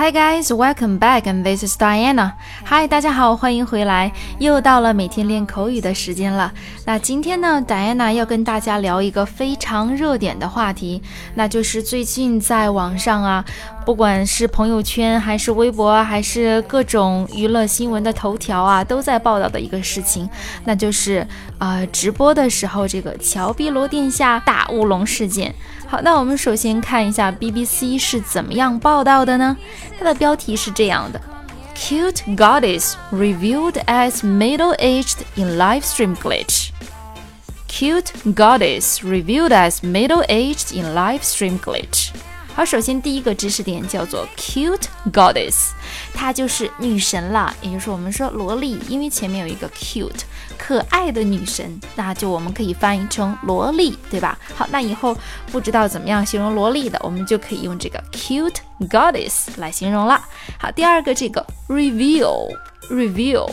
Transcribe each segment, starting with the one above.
Hi guys, welcome back, and this is Diana. Hi，大家好，欢迎回来，又到了每天练口语的时间了。那今天呢，Diana 要跟大家聊一个非常热点的话题，那就是最近在网上啊，不管是朋友圈，还是微博，还是各种娱乐新闻的头条啊，都在报道的一个事情，那就是呃直播的时候这个乔碧罗殿下大乌龙事件。好，那我们首先看一下 BBC 是怎么样报道的呢？它的标题是这样的：Cute goddess revealed as middle-aged in livestream glitch。Cute goddess revealed as middle-aged in livestream glitch。 好，首先第一个知识点叫做 cute goddess，它就是女神了，也就是我们说萝莉，因为前面有一个 cute，可爱的女神，那就我们可以翻译成萝莉，对吧？好，那以后不知道怎么样形容萝莉的，我们就可以用这个 cute goddess 来形容了。好，第二个这个 reveal，reveal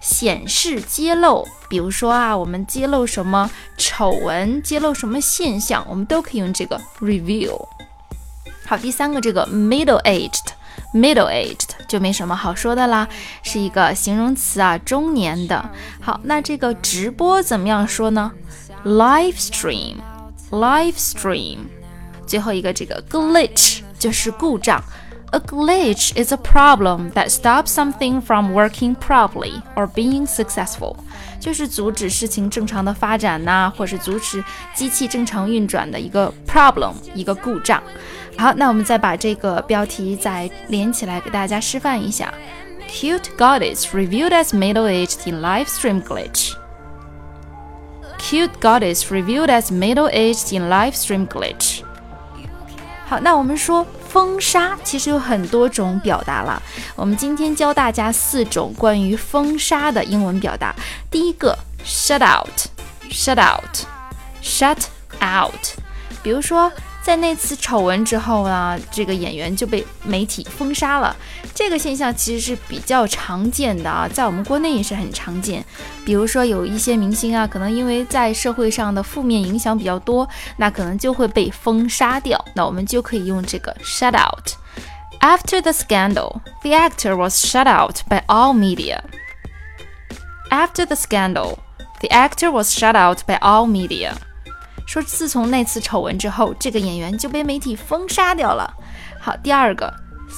显示揭露，比如说啊，我们揭露什么丑闻，揭露什么现象，我们都可以用这个 reveal。好，第三个这个 middle aged，middle aged 就没什么好说的啦，是一个形容词啊，中年的。好，那这个直播怎么样说呢？live stream，live stream。最后一个这个 glitch 就是故障。A glitch is a problem that stops something from working properly or being successful，就是阻止事情正常的发展呐，或是阻止机器正常运转的一个 problem，一个故障。好，那我们再把这个标题再连起来给大家示范一下。Cute goddess reviewed as middle-aged in live stream glitch. Cute goddess reviewed as middle-aged in live stream glitch. 好，那我们说 风沙其实有很多种表达了。我们今天教大家四种关于风沙的英文表达。第一个，shut out，shut out，shut out。比如说。在那次丑闻之后呢，这个演员就被媒体封杀了。这个现象其实是比较常见的啊，在我们国内也是很常见。比如说有一些明星啊，可能因为在社会上的负面影响比较多，那可能就会被封杀掉。那我们就可以用这个 shut out。After the scandal, the actor was shut out by all media. After the scandal, the actor was shut out by all media. 说自从那次丑闻之后，这个演员就被媒体封杀掉了。好，第二个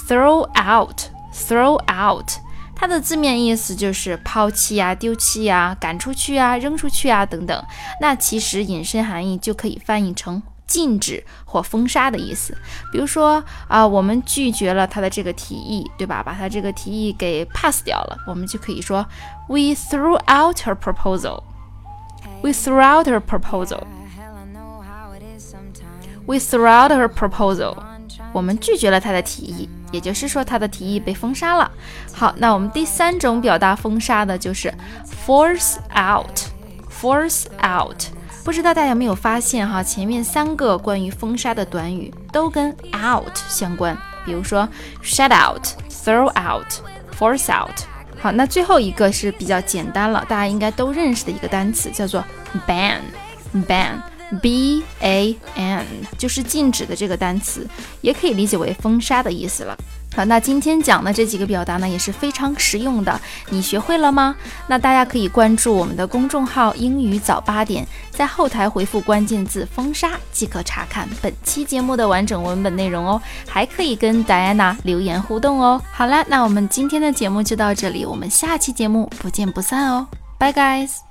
，throw out，throw out，它的字面意思就是抛弃啊、丢弃啊、赶出去啊、扔出去啊等等。那其实引申含义就可以翻译成禁止或封杀的意思。比如说啊，我们拒绝了他的这个提议，对吧？把他这个提议给 pass 掉了，我们就可以说 we threw out her proposal。We threw out her proposal。We threw out her proposal。我们拒绝了她的提议，也就是说她的提议被封杀了。好，那我们第三种表达封杀的就是 force out。force out。不知道大家有没有发现哈，前面三个关于封杀的短语都跟 out 相关，比如说 shut out、throw out、force out。好，那最后一个是比较简单了，大家应该都认识的一个单词，叫做 ban。ban。b a n 就是禁止的这个单词，也可以理解为封杀的意思了。好，那今天讲的这几个表达呢，也是非常实用的。你学会了吗？那大家可以关注我们的公众号“英语早八点”，在后台回复关键字“封杀”即可查看本期节目的完整文本内容哦。还可以跟戴安娜留言互动哦。好了，那我们今天的节目就到这里，我们下期节目不见不散哦。Bye guys。